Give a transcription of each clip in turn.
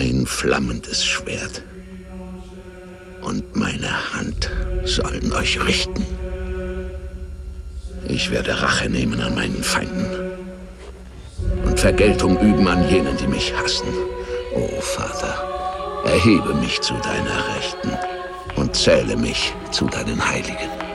mein flammendes Schwert und meine Hand sollen euch richten. Ich werde Rache nehmen an meinen Feinden und Vergeltung üben an jenen, die mich hassen. O oh, Vater, erhebe mich zu deiner Rechten und zähle mich zu deinen Heiligen.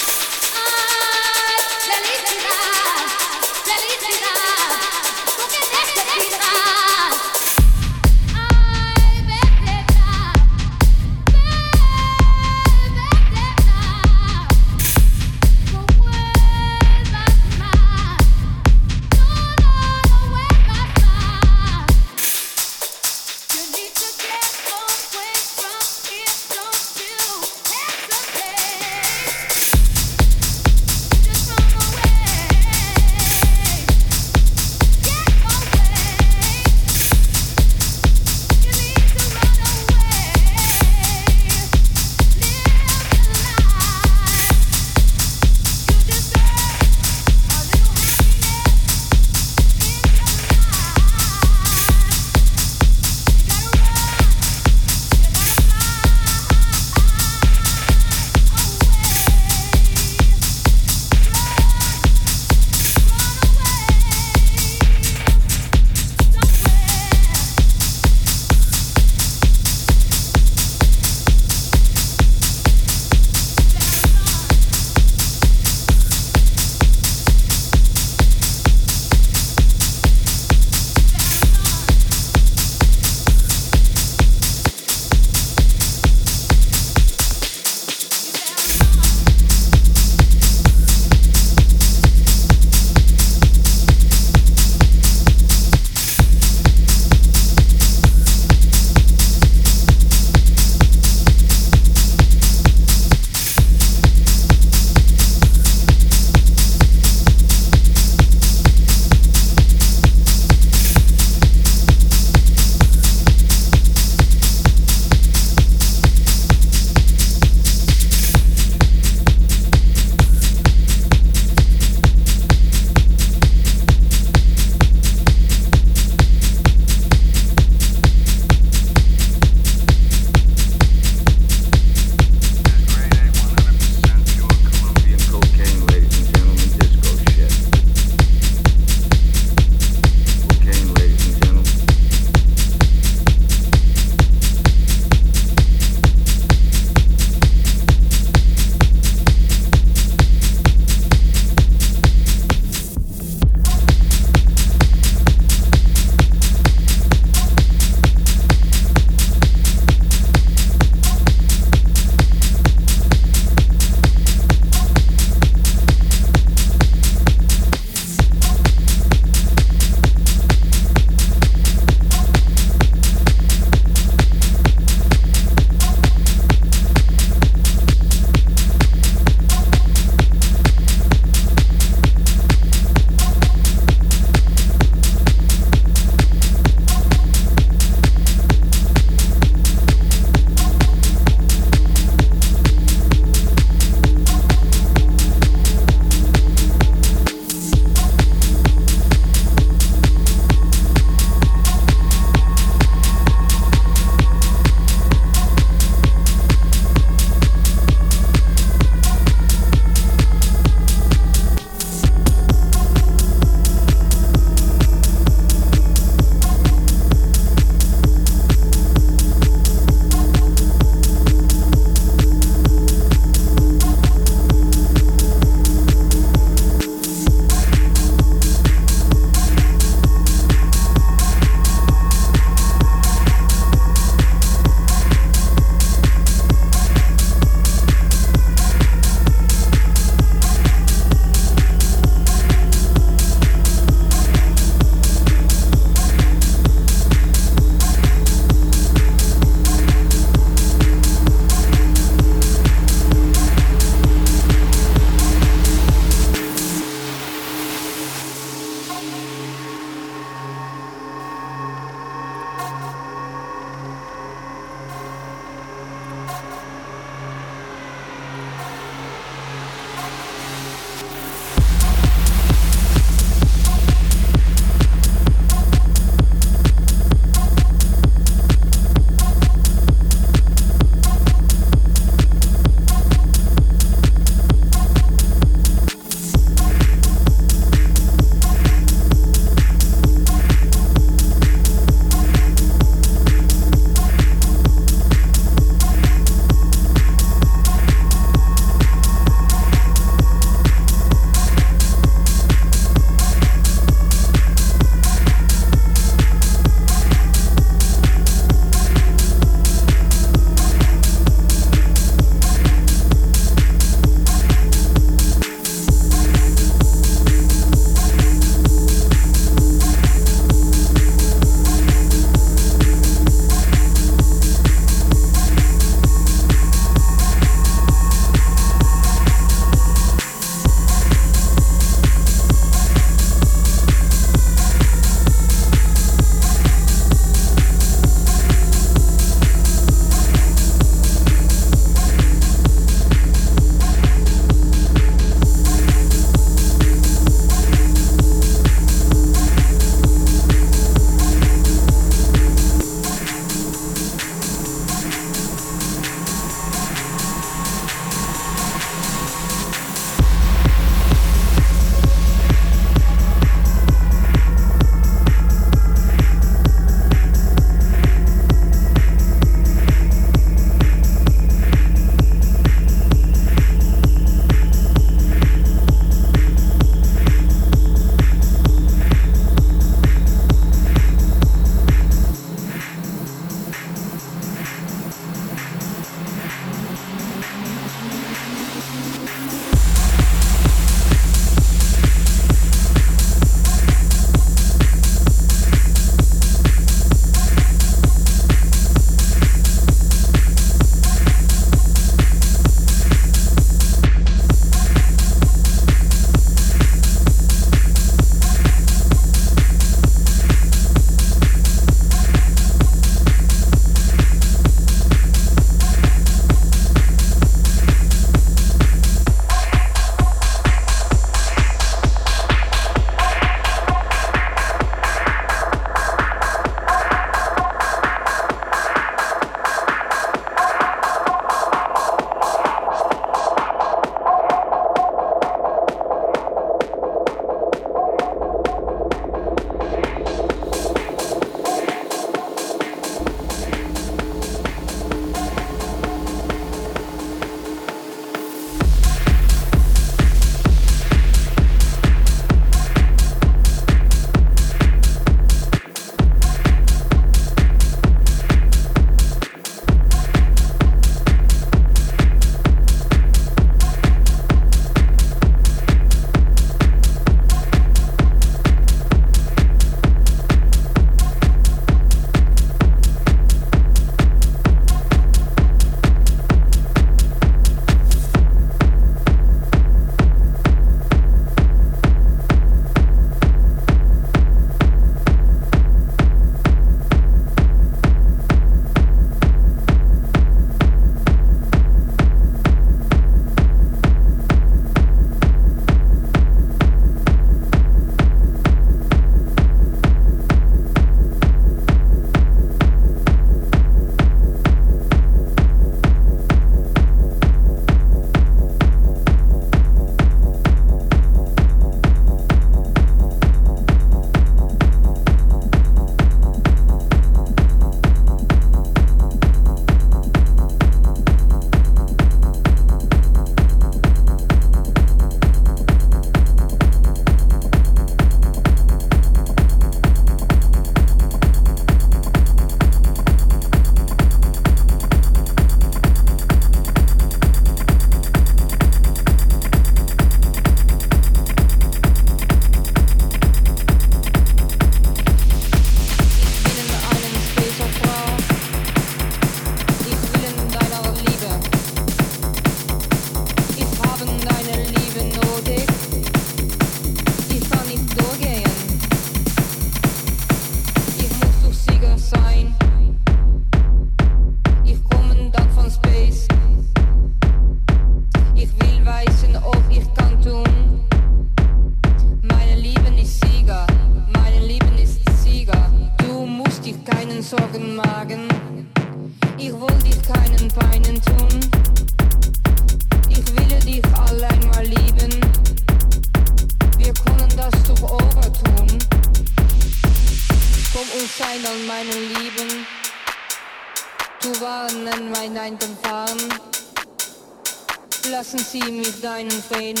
fine, fine.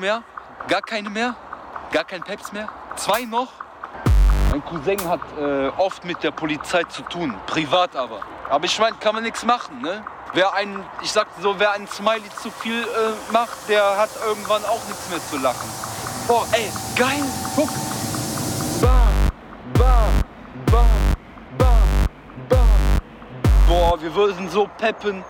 Mehr? Gar keine mehr? Gar kein Peps mehr? Zwei noch? Mein Cousin hat äh, oft mit der Polizei zu tun, privat aber. Aber ich meine, kann man nichts machen, ne? Wer einen, ich sag so, wer einen Smiley zu viel äh, macht, der hat irgendwann auch nichts mehr zu lachen. Boah, ey, geil, guck. Bam, bam, bam, bam, bam. Boah, wir würden so peppen.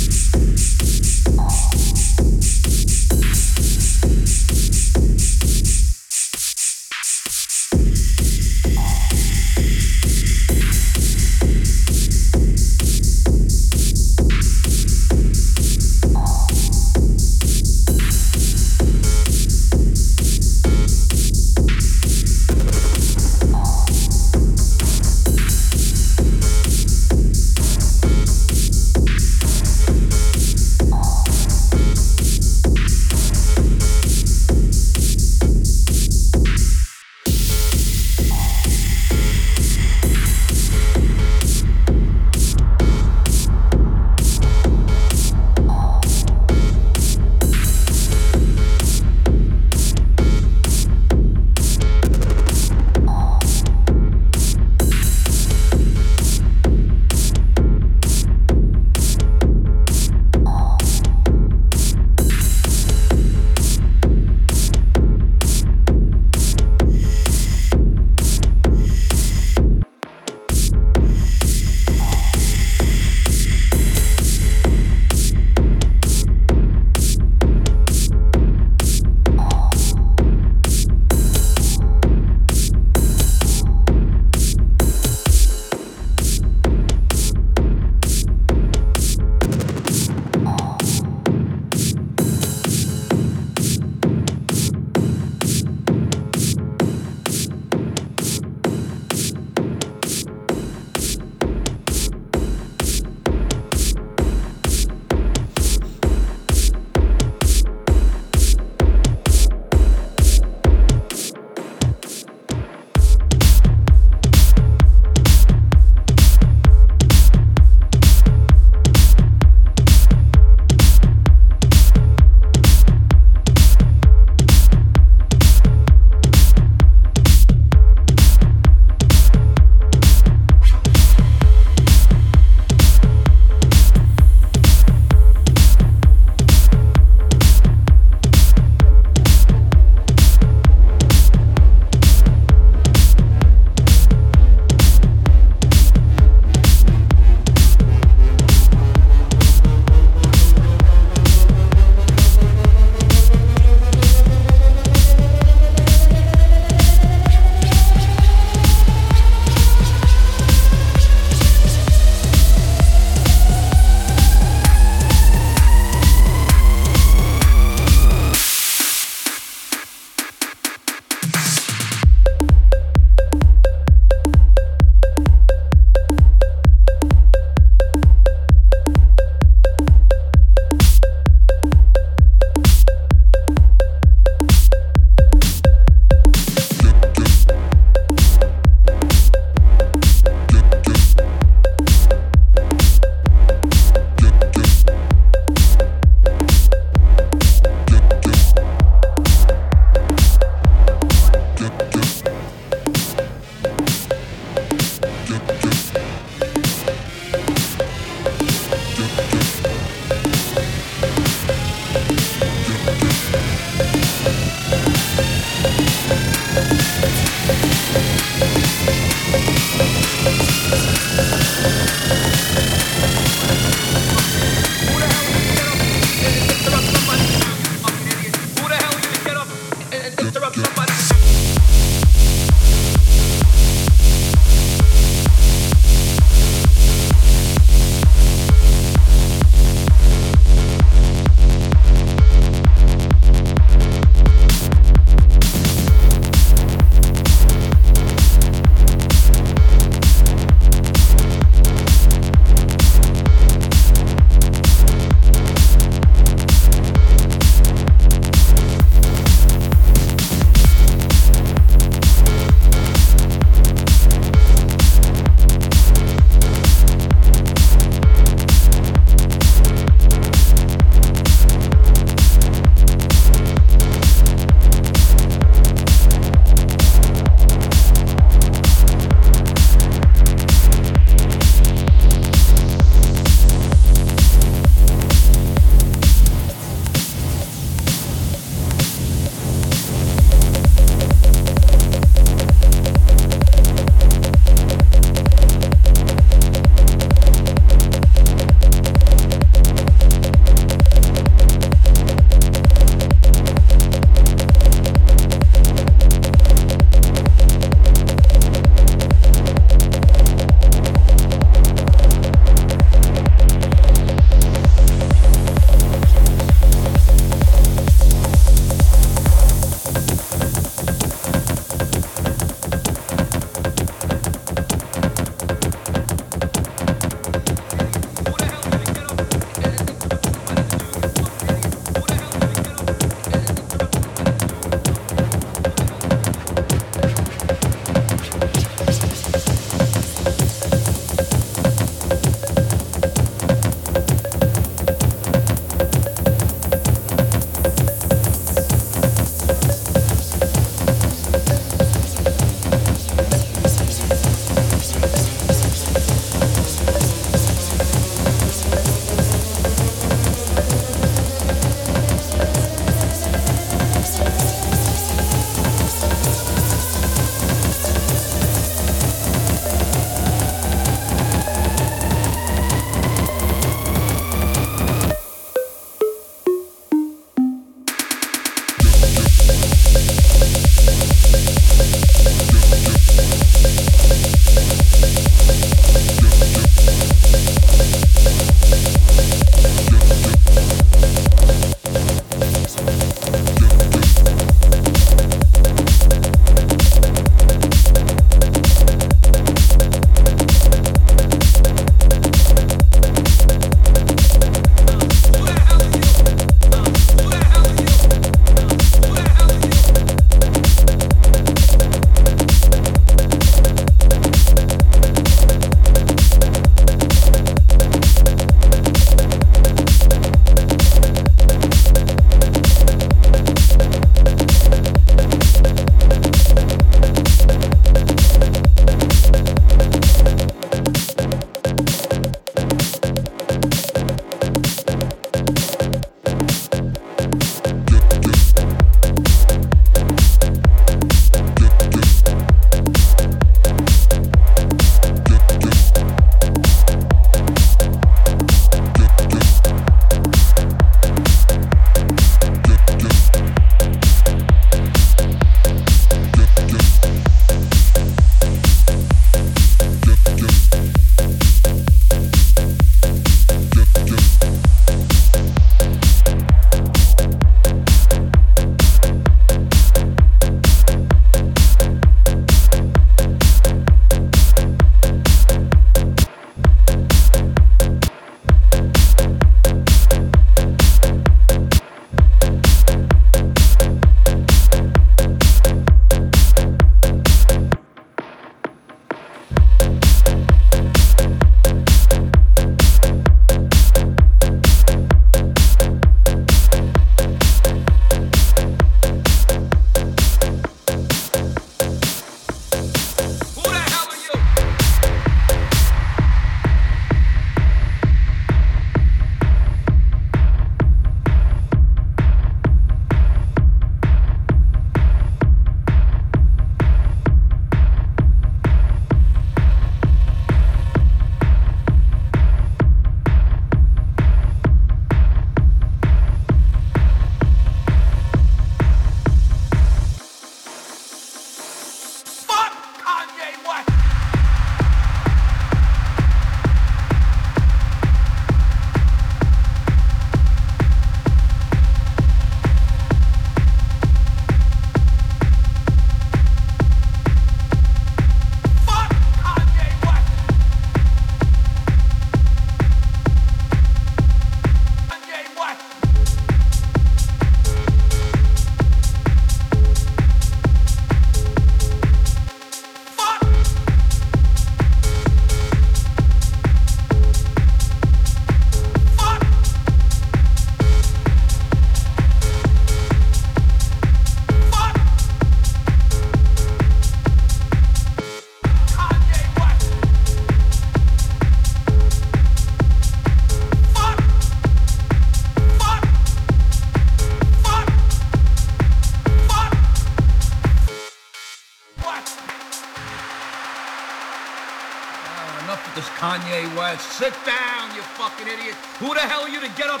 Sit down, you fucking idiot. Who the hell are you to get up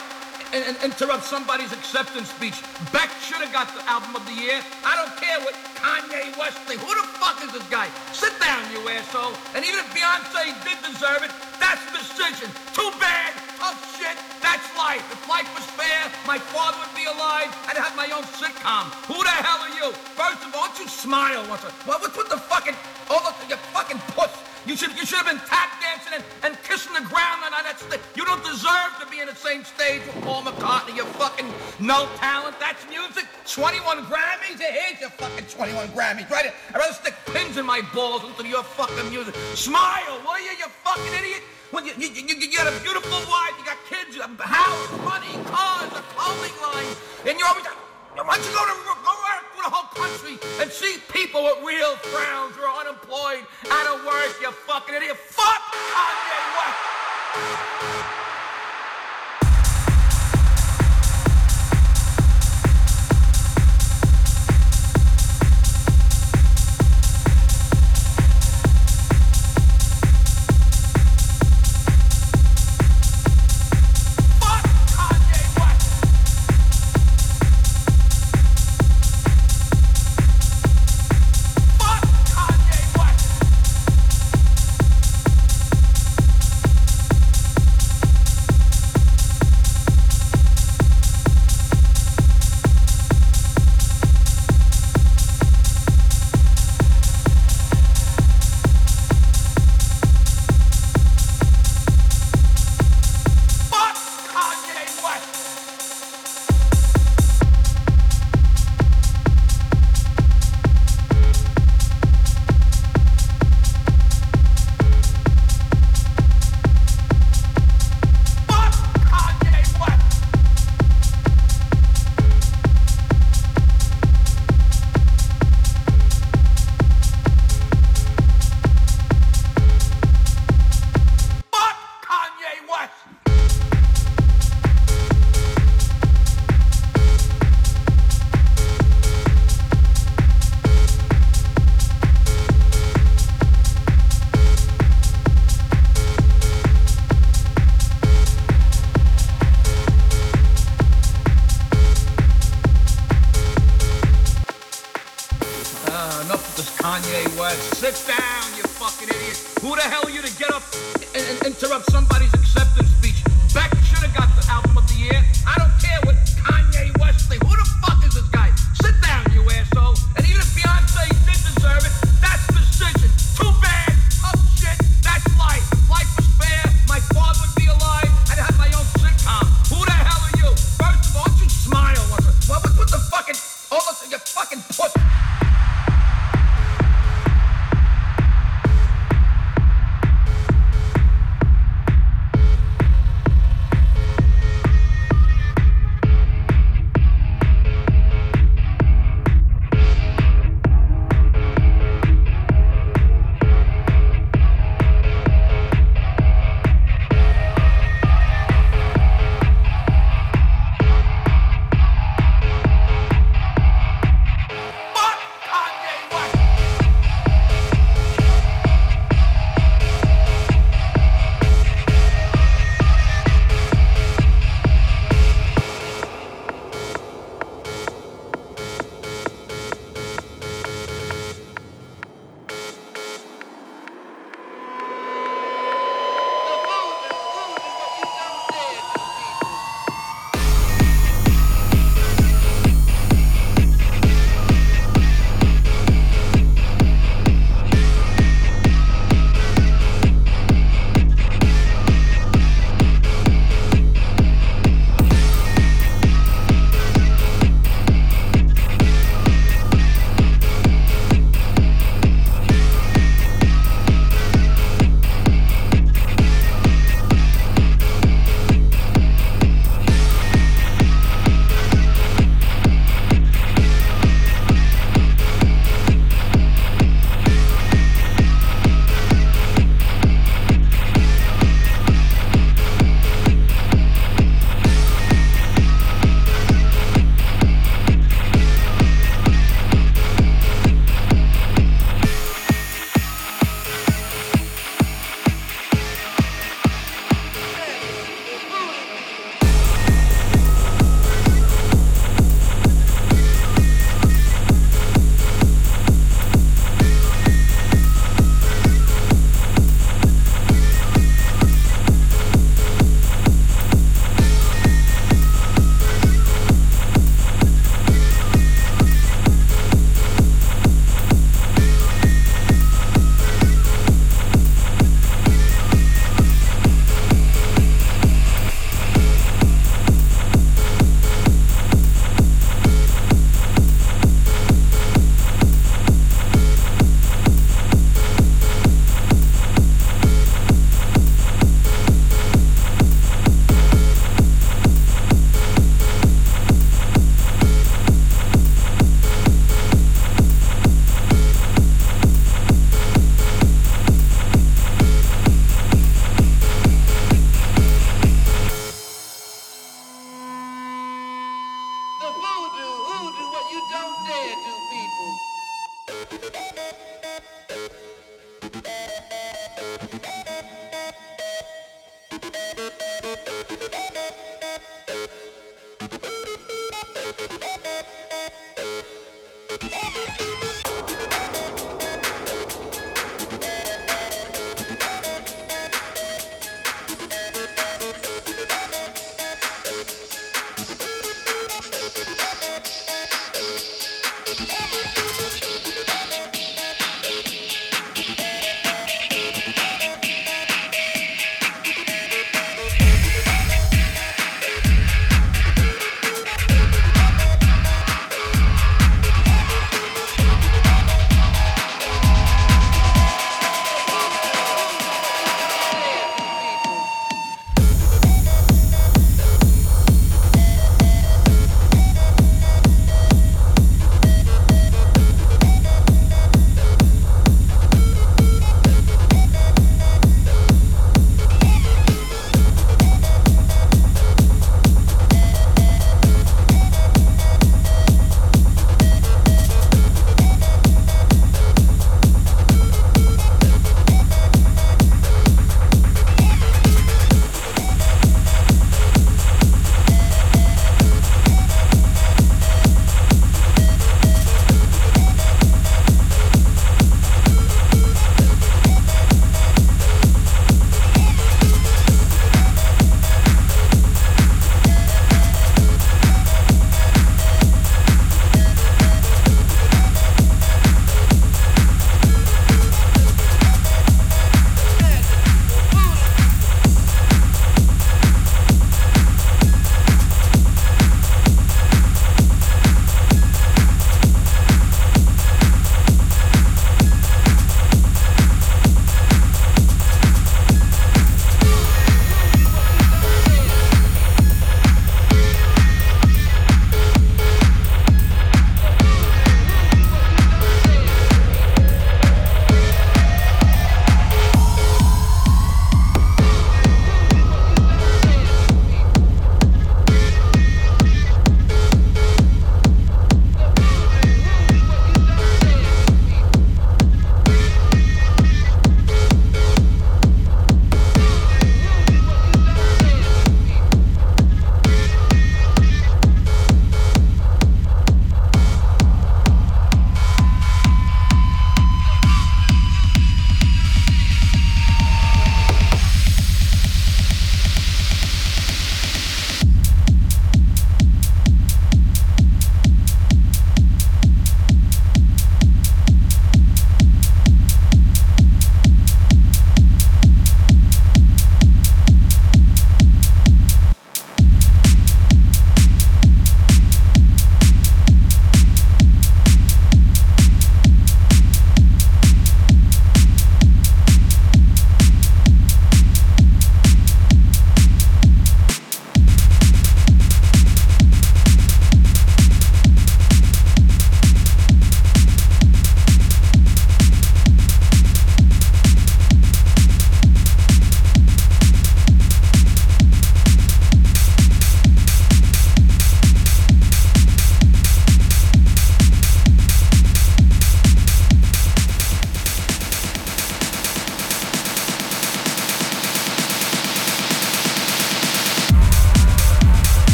and, and interrupt somebody's acceptance speech? Beck should have got the album of the year. I don't care what Kanye West thinks. Who the fuck is this guy? Sit down, you asshole. And even if Beyonce did deserve it, that's decision. Too bad. Tough shit. That's life. If life was fair, my father would be alive. I'd have my own sitcom. Who the hell are you? First of all, don't you smile once. What, what's with the be in the same stage with Paul McCartney. You fucking no talent. That's music. 21 Grammys. Here's your fucking 21 Grammys. Right? I'd rather stick pins in my balls into your fucking music. Smile, will you, you fucking idiot? When you, you, you, you got a beautiful wife, you got kids, you a house, money,